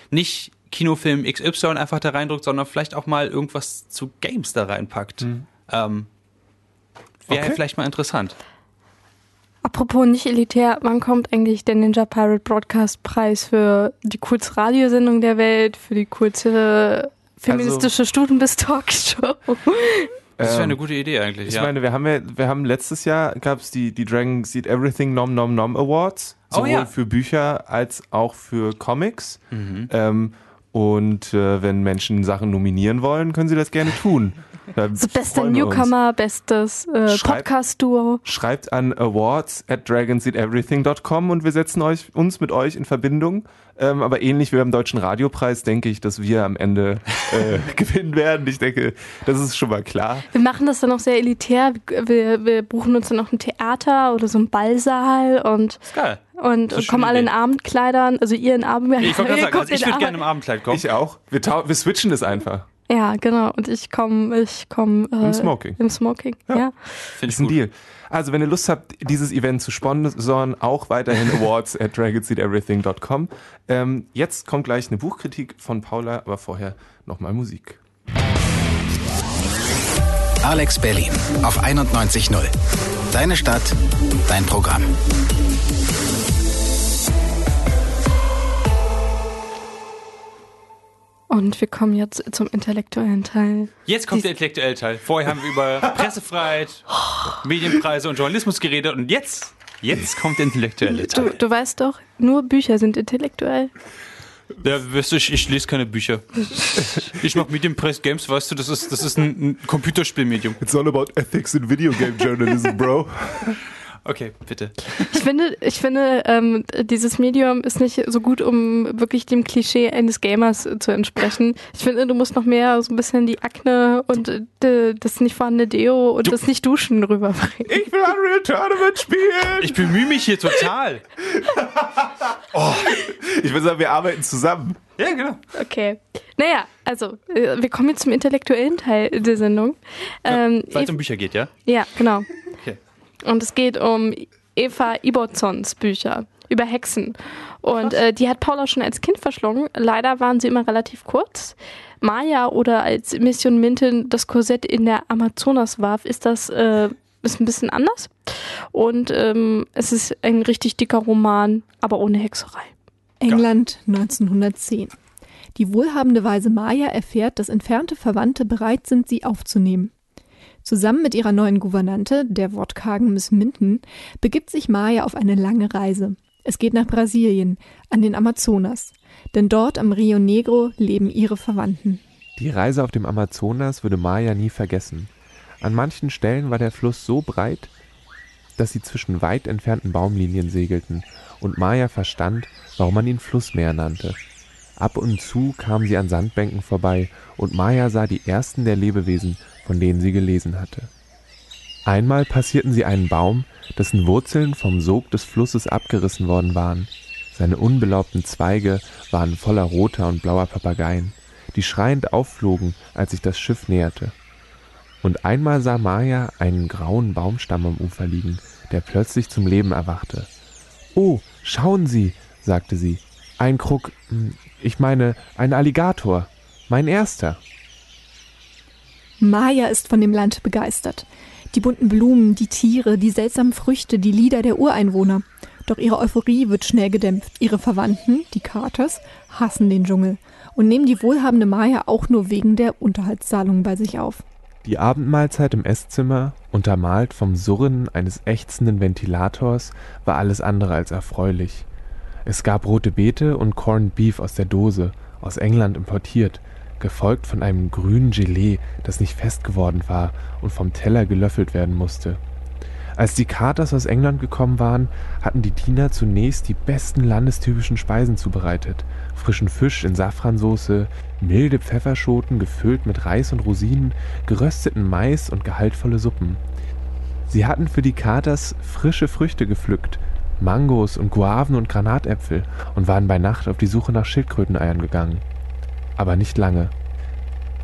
nicht Kinofilm XY einfach da reindrückt, sondern vielleicht auch mal irgendwas zu Games da reinpackt. Ähm, Wäre Okay. vielleicht mal interessant. Apropos nicht elitär, wann kommt eigentlich der Ninja Pirate Broadcast Preis für die coolste Radiosendung der Welt, für die coolste feministische Studenbis-Talkshow? Das wäre Ähm, eine gute Idee eigentlich, Ich ja. meine, wir haben ja, wir haben letztes Jahr gab es die, die Dragon Seed Everything Nom Nom Nom Awards. Oh Sowohl ja. für Bücher als auch für Comics. Mhm. Ähm, und äh, wenn Menschen Sachen nominieren wollen, können sie das gerne tun. Da Das beste freuen wir uns. Newcomer, bestes äh, Podcast-Duo. Schreibt an awards at dragonseateverything.com und wir setzen euch, uns mit euch in Verbindung. Ähm, aber ähnlich wie beim Deutschen Radiopreis denke ich, dass wir am Ende äh, gewinnen werden. Ich denke, das ist schon mal klar. Wir machen das dann auch sehr elitär. Wir, wir buchen uns dann noch ein Theater oder so einen Ballsaal und, Geil. und, ist kommen alle in Idee. Abendkleidern. Also ihr in Abendkleidern. Ich also ich in würde gerne im Abendkleid kommen. Ich auch. Wir, wir switchen das einfach. Ja, genau. Und ich komme ich komm, äh, Im Smoking. Im Smoking, ja. Finde Ist ein ich gut. Deal. Also, wenn ihr Lust habt, dieses Event zu sponsoren, auch weiterhin awards at dragonseateverything.com. Ähm, jetzt kommt gleich eine Buchkritik von Paula, aber vorher nochmal Musik. Alex Berlin auf 91.0. Deine Stadt, dein Programm. Und wir kommen jetzt zum intellektuellen Teil. Jetzt kommt der intellektuelle Teil. Vorher haben wir über Pressefreiheit, Medienpreise und Journalismus geredet und jetzt, jetzt kommt der intellektuelle Du, Teil. du weißt doch, nur Bücher sind intellektuell. Ja, weißt du, ich, ich lese keine Bücher. Ich mache Medienpreis Games, weißt du, das ist, das ist ein, ein Computerspielmedium. It's all about ethics in video game journalism, bro. Okay, bitte. Ich finde, ich finde, ähm, dieses Medium ist nicht so gut, um wirklich dem Klischee eines Gamers zu entsprechen. Ich finde, du musst noch mehr so ein bisschen die Akne und äh, das nicht vorhandene Deo und Du- das nicht Duschen rüberbringen. Ich will Unreal Tournament spielen. Ich bemühe mich hier total. Ich würde sagen, wir arbeiten zusammen. Ja, genau. Okay. Naja, also, äh, wir kommen jetzt zum intellektuellen Teil der Sendung. Ähm, Weil es um Bücher geht, ja? Ja, genau. Und es geht um Eva Ibotzons Bücher über Hexen. Und äh, die hat Paula schon als Kind verschlungen. Leider waren sie immer relativ kurz. Maya oder als Mission Minton das Korsett in der Amazonas warf, ist das äh, ist ein bisschen anders. Und ähm, es ist ein richtig dicker Roman, aber ohne Hexerei. England 1910. Die wohlhabende Weise Maya erfährt, dass entfernte Verwandte bereit sind, sie aufzunehmen. Zusammen mit ihrer neuen Gouvernante, der wortkargen Miss Minton, begibt sich Maya auf eine lange Reise. Es geht nach Brasilien, an den Amazonas. Denn dort am Rio Negro leben ihre Verwandten. Die Reise auf dem Amazonas würde Maya nie vergessen. An manchen Stellen war der Fluss so breit, dass sie zwischen weit entfernten Baumlinien segelten, und Maya verstand, warum man ihn Flussmeer nannte. Ab und zu kam sie an Sandbänken vorbei, und Maya sah die ersten der Lebewesen, von denen sie gelesen hatte. Einmal passierten sie einen Baum, dessen Wurzeln vom Sog des Flusses abgerissen worden waren. Seine unbelaubten Zweige waren voller roter und blauer Papageien, die schreiend aufflogen, als sich das Schiff näherte. Und einmal sah Maya einen grauen Baumstamm am Ufer liegen, der plötzlich zum Leben erwachte. Oh, schauen Sie, sagte sie, ein Krug, hm, ich meine, ein Alligator, mein erster. Maya ist von dem Land begeistert. Die bunten Blumen, die Tiere, die seltsamen Früchte, die Lieder der Ureinwohner. Doch ihre Euphorie wird schnell gedämpft. Ihre Verwandten, die Carters, hassen den Dschungel und nehmen die wohlhabende Maya auch nur wegen der Unterhaltszahlungen bei sich auf. Die Abendmahlzeit im Esszimmer, untermalt vom Surren eines ächzenden Ventilators, war alles andere als erfreulich. Es gab rote Beete und Corned Beef aus der Dose, aus England importiert, gefolgt von einem grünen Gelee, das nicht fest geworden war und vom Teller gelöffelt werden musste. Als die Carters aus England gekommen waren, hatten die Diener zunächst die besten landestypischen Speisen zubereitet. Frischen Fisch in Safransoße, milde Pfefferschoten gefüllt mit Reis und Rosinen, gerösteten Mais und gehaltvolle Suppen. Sie hatten für die Katers frische Früchte gepflückt, Mangos und Guaven und Granatäpfel und waren bei Nacht auf die Suche nach Schildkröteneiern gegangen. Aber nicht lange.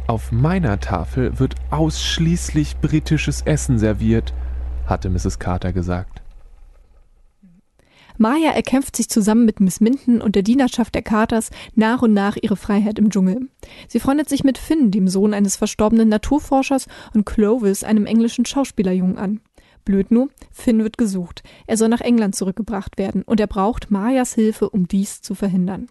Auf meiner Tafel wird ausschließlich britisches Essen serviert, hatte Mrs. Carter gesagt. Maya erkämpft sich zusammen mit Miss Minton und der Dienerschaft der Carters nach und nach ihre Freiheit im Dschungel. Sie freundet sich mit Finn, dem Sohn eines verstorbenen Naturforschers, und Clovis, einem englischen Schauspielerjungen, an. Blöd nur, Finn wird gesucht. Er soll nach England zurückgebracht werden und er braucht Mayas Hilfe, um dies zu verhindern.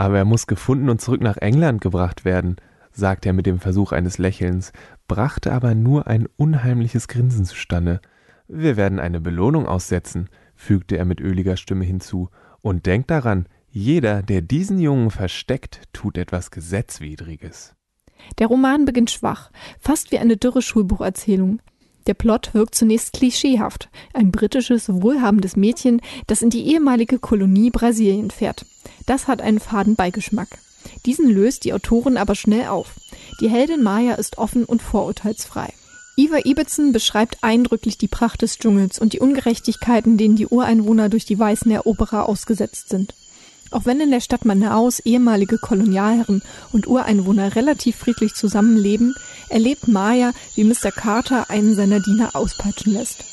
Aber er muss gefunden und zurück nach England gebracht werden, sagte er mit dem Versuch eines Lächelns, brachte aber nur ein unheimliches Grinsen zustande. Wir werden eine Belohnung aussetzen, fügte er mit öliger Stimme hinzu, und denkt daran, jeder, der diesen Jungen versteckt, tut etwas Gesetzwidriges. Der Roman beginnt schwach, fast wie eine dürre Schulbucherzählung. Der Plot wirkt zunächst klischeehaft. Ein britisches, wohlhabendes Mädchen, das in die ehemalige Kolonie Brasilien fährt. Das hat einen faden Beigeschmack. Diesen löst die Autorin aber schnell auf. Die Heldin Maya ist offen und vorurteilsfrei. Ivar Ibbotson beschreibt eindrücklich die Pracht des Dschungels und die Ungerechtigkeiten, denen die Ureinwohner durch die weißen Eroberer ausgesetzt sind. Auch wenn in der Stadt Manaus ehemalige Kolonialherren und Ureinwohner relativ friedlich zusammenleben, erlebt Maya, wie Mr. Carter einen seiner Diener auspeitschen lässt.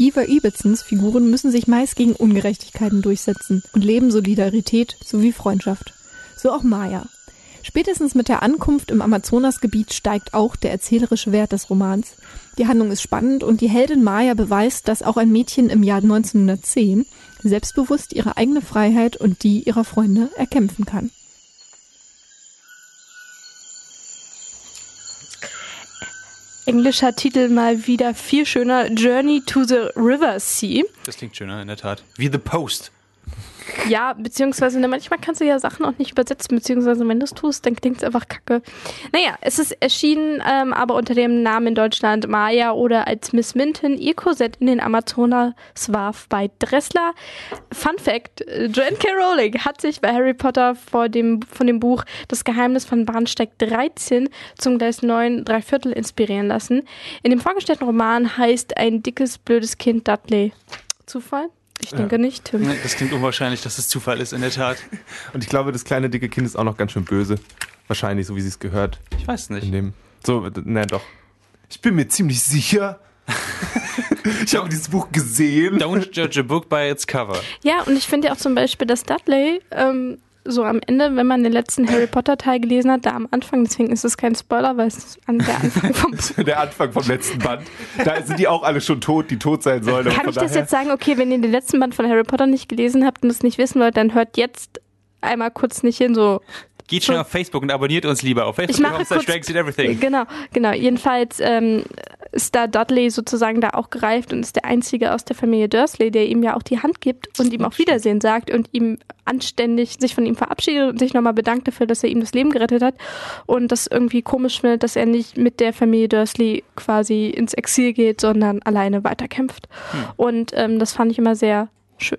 Ivar Ibetsons Figuren müssen sich meist gegen Ungerechtigkeiten durchsetzen und leben Solidarität sowie Freundschaft. So auch Maya. Spätestens mit der Ankunft im Amazonasgebiet steigt auch der erzählerische Wert des Romans. Die Handlung ist spannend und die Heldin Maya beweist, dass auch ein Mädchen im Jahr 1910 selbstbewusst ihre eigene Freiheit und die ihrer Freunde erkämpfen kann. Englischer Titel mal wieder viel schöner. Journey to the River Sea. Das klingt schöner, in der Tat. Wie The Post. Ja, beziehungsweise ne, manchmal kannst du ja Sachen auch nicht übersetzen, beziehungsweise wenn du es tust, dann klingt es einfach kacke. Naja, es ist erschienen, ähm, aber unter dem Namen in Deutschland Maya oder als Miss Minton. Ihr Korsett in den Amazonas warf bei Dressler. Fun Fact, Joanne K. Rowling hat sich bei Harry Potter vor dem, von dem Buch Das Geheimnis von Bahnsteig 13 zum Gleis 9 Dreiviertel inspirieren lassen. In dem vorgestellten Roman heißt ein dickes, blödes Kind Dudley. Zufall? Ich denke ja. nicht, Tim. Das klingt unwahrscheinlich, dass es Zufall ist, in der Tat. Und ich glaube, das kleine, dicke Kind ist auch noch ganz schön böse. Wahrscheinlich, so wie sie es gehört. Ich weiß nicht. In dem, so, na doch. Ich bin mir ziemlich sicher. ich habe dieses Buch gesehen. Don't judge a book by its cover. Ja, und ich finde ja auch zum Beispiel, dass Dudley ähm, so am Ende, wenn man den letzten Harry Potter Teil gelesen hat, da am Anfang, deswegen ist es kein Spoiler, weil es an der Anfang vom der Anfang vom letzten Band. Da sind die auch alle schon tot, die tot sein sollen. Kann ich das jetzt sagen, okay, wenn ihr den letzten Band von Harry Potter nicht gelesen habt und es nicht wissen wollt, dann hört jetzt einmal kurz nicht hin, so Geht schon auf Facebook und abonniert uns lieber auf Facebook. Ich everything. Genau, genau. Jedenfalls ähm, ist da Dudley sozusagen da auch gereift und ist der einzige aus der Familie Dursley, der ihm ja auch die Hand gibt und ihm auch Wiedersehen sagt und ihm anständig sich von ihm verabschiedet und sich nochmal bedankt dafür, dass er ihm das Leben gerettet hat und das irgendwie komisch findet, dass er nicht mit der Familie Dursley quasi ins Exil geht, sondern alleine weiterkämpft. Hm. Und ähm, das fand ich immer sehr schön.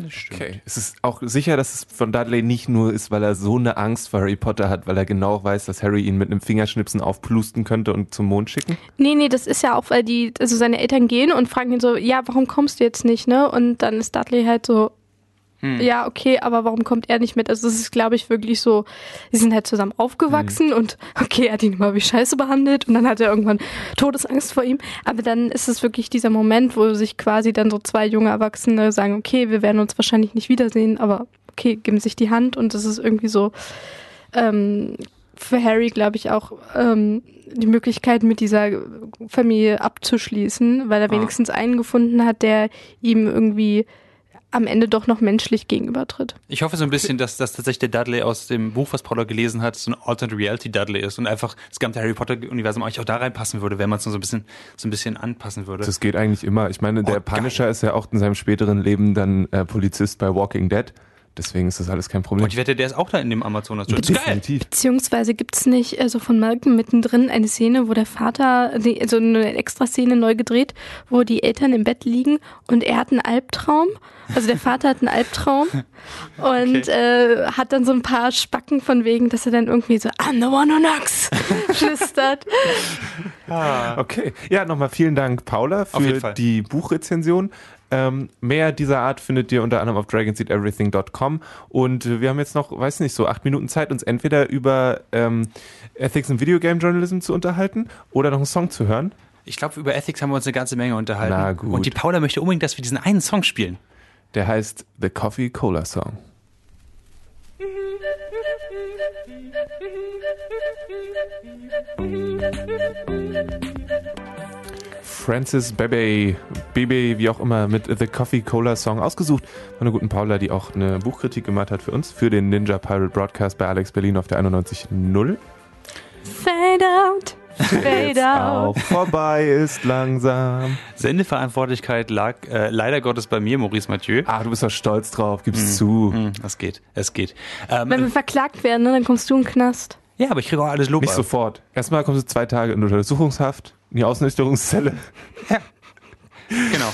Okay. Es ist auch sicher, dass es von Dudley nicht nur ist, weil er so eine Angst vor Harry Potter hat, weil er genau weiß, dass Harry ihn mit einem Fingerschnipsen aufplusten könnte und zum Mond schicken? Nee, nee, das ist ja auch, weil die, also seine Eltern gehen und fragen ihn so, ja, warum kommst du jetzt nicht, ne? Und dann ist Dudley halt so, hm. Ja, okay, aber warum kommt er nicht mit? Also es ist, glaube ich, wirklich so, sie sind halt zusammen aufgewachsen hm. und okay, er hat ihn immer wie Scheiße behandelt und dann hat er irgendwann Todesangst vor ihm. Aber dann ist es wirklich dieser Moment, wo sich quasi dann so zwei junge Erwachsene sagen, okay, wir werden uns wahrscheinlich nicht wiedersehen, aber okay, geben sich die Hand und das ist irgendwie so ähm, für Harry, glaube ich, auch ähm, die Möglichkeit, mit dieser Familie abzuschließen, weil er ah. wenigstens einen gefunden hat, der ihm irgendwie am Ende doch noch menschlich gegenübertritt. Ich hoffe so ein bisschen, dass das tatsächlich der Dudley aus dem Buch, was Paula gelesen hat, so ein Alternate Reality Dudley ist und einfach das ganze Harry Potter Universum eigentlich auch da reinpassen würde, wenn man es so ein bisschen so ein bisschen anpassen würde. Das geht eigentlich immer. Ich meine, der oh, Punisher ist ja auch in seinem späteren Leben dann äh, Polizist bei Walking Dead. Deswegen ist das alles kein Problem. Und ich wette, der ist auch da in dem Amazonas. Ist geil. Beziehungsweise gibt es nicht also von Malcolm mittendrin eine Szene, wo der Vater, also eine extra Szene neu gedreht, wo die Eltern im Bett liegen und er hat einen Albtraum. Also der Vater hat einen Albtraum und okay. äh, hat dann so ein paar Spacken von wegen, dass er dann irgendwie so I'm the one who knocks flüstert. Ah. Okay. Ja, nochmal vielen Dank, Paula, für die Buchrezension. Ähm, mehr dieser Art findet ihr unter anderem auf dragonseateverything.com und äh, wir haben jetzt noch, weiß nicht, so acht Minuten Zeit, uns entweder über ähm, Ethics im Videogame Journalism zu unterhalten oder noch einen Song zu hören. Ich glaube, über Ethics haben wir uns eine ganze Menge unterhalten. Na gut. Und die Paula möchte unbedingt, dass wir diesen einen Song spielen. Der heißt The Coffee Cola Song. Francis Bebe, Bebe, wie auch immer, mit The Coffee Cola Song ausgesucht von der guten Paula, die auch eine Buchkritik gemacht hat für uns, für den Ninja Pirate Broadcast bei Alex Berlin auf der 91.0. Fade out, Fade out. Auch vorbei ist langsam. Sendeverantwortlichkeit lag äh, leider Gottes bei mir, Maurice Mathieu. Ah, du bist doch stolz drauf, gib's zu. Hm, es geht, es geht. Ähm, Wenn wir verklagt werden, ne, dann kommst du in den Knast. ja, aber ich kriege auch alles Lob. Nicht ab. sofort. Erstmal kommst du zwei Tage in Untersuchungshaft, in die Ausnüchterungszelle. Genau.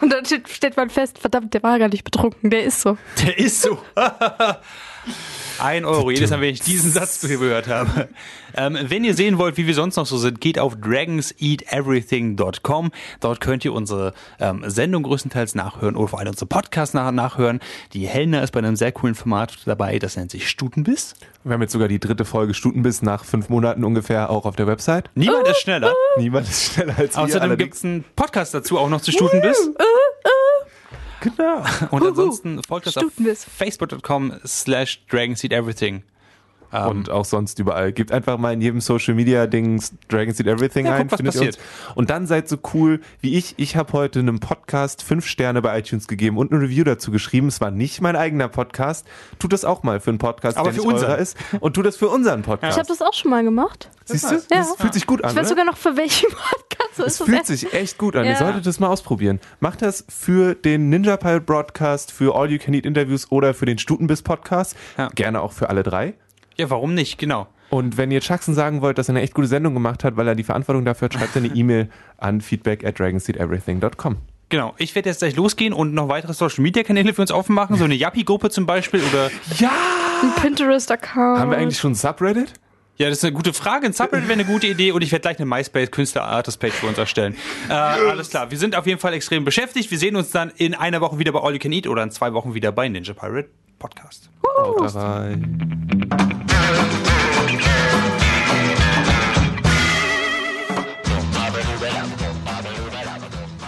Und dann steht, stellt man fest, verdammt, der war gar nicht betrunken, der ist so. Der ist so. Ein Euro, jedes Mal, wenn ich diesen Satz gehört habe. Ähm, wenn ihr sehen wollt, wie wir sonst noch so sind, geht auf dragonseateverything.com. Dort könnt ihr unsere ähm, Sendung größtenteils nachhören oder vor allem unsere Podcasts nach nachhören. Die Helena ist bei einem sehr coolen Format dabei, das nennt sich Stutenbiss. Wir haben jetzt sogar die dritte Folge Stutenbiss nach fünf Monaten ungefähr auch auf der Website. Niemand ist schneller. Niemand ist schneller als wir Außerdem gibt es einen Podcast dazu auch noch zu Stutenbiss. Genau. Und ansonsten folgt uns auf facebook.com slash dragonseateverything. Ähm, Und auch sonst überall. Gebt einfach mal in jedem Social Media Dings Dragon Seed Everything Ja, ein. guckt, was findet passiert. uns. Und dann seid so cool wie ich. Ich habe heute einem Podcast fünf Sterne bei iTunes gegeben und ein Review dazu geschrieben. Es war nicht mein eigener Podcast. Tut das auch mal für einen Podcast, Aber der für nicht unseren. eurer ist. Und tut das für unseren Ich Podcast. habe das auch schon mal gemacht. Siehst du? Ja. Das fühlt sich gut an. Ich weiß sogar noch für welchen Podcast. Es ist das fühlt echt. sich echt gut an. Ja. Ihr solltet das mal ausprobieren. Macht das für den Ninja Pilot Broadcast, für All You Can Eat Interviews oder für den Stutenbiss Podcast. Ja. Gerne auch für alle drei. Ja, warum nicht? Genau. Und wenn ihr Jackson sagen wollt, dass er eine echt gute Sendung gemacht hat, weil er die Verantwortung dafür hat, schreibt eine E-Mail an feedback at dragonseedeverything.com. Genau, ich werde jetzt gleich losgehen und noch weitere Social Media Kanäle für uns aufmachen, so eine Yappi-Gruppe zum Beispiel oder. Ein Pinterest-Account. Haben wir eigentlich schon ein Subreddit? Ja, das ist eine gute Frage. Ein Subreddit wäre eine gute Idee und ich werde gleich eine MySpace-Künstler-Artist-Page für uns erstellen. Äh, alles klar, wir sind auf jeden Fall extrem beschäftigt. Wir sehen uns dann in einer Woche wieder bei All You Can Eat oder in zwei Wochen wieder bei Ninja Pirate Podcast. Haut rein. Yeah.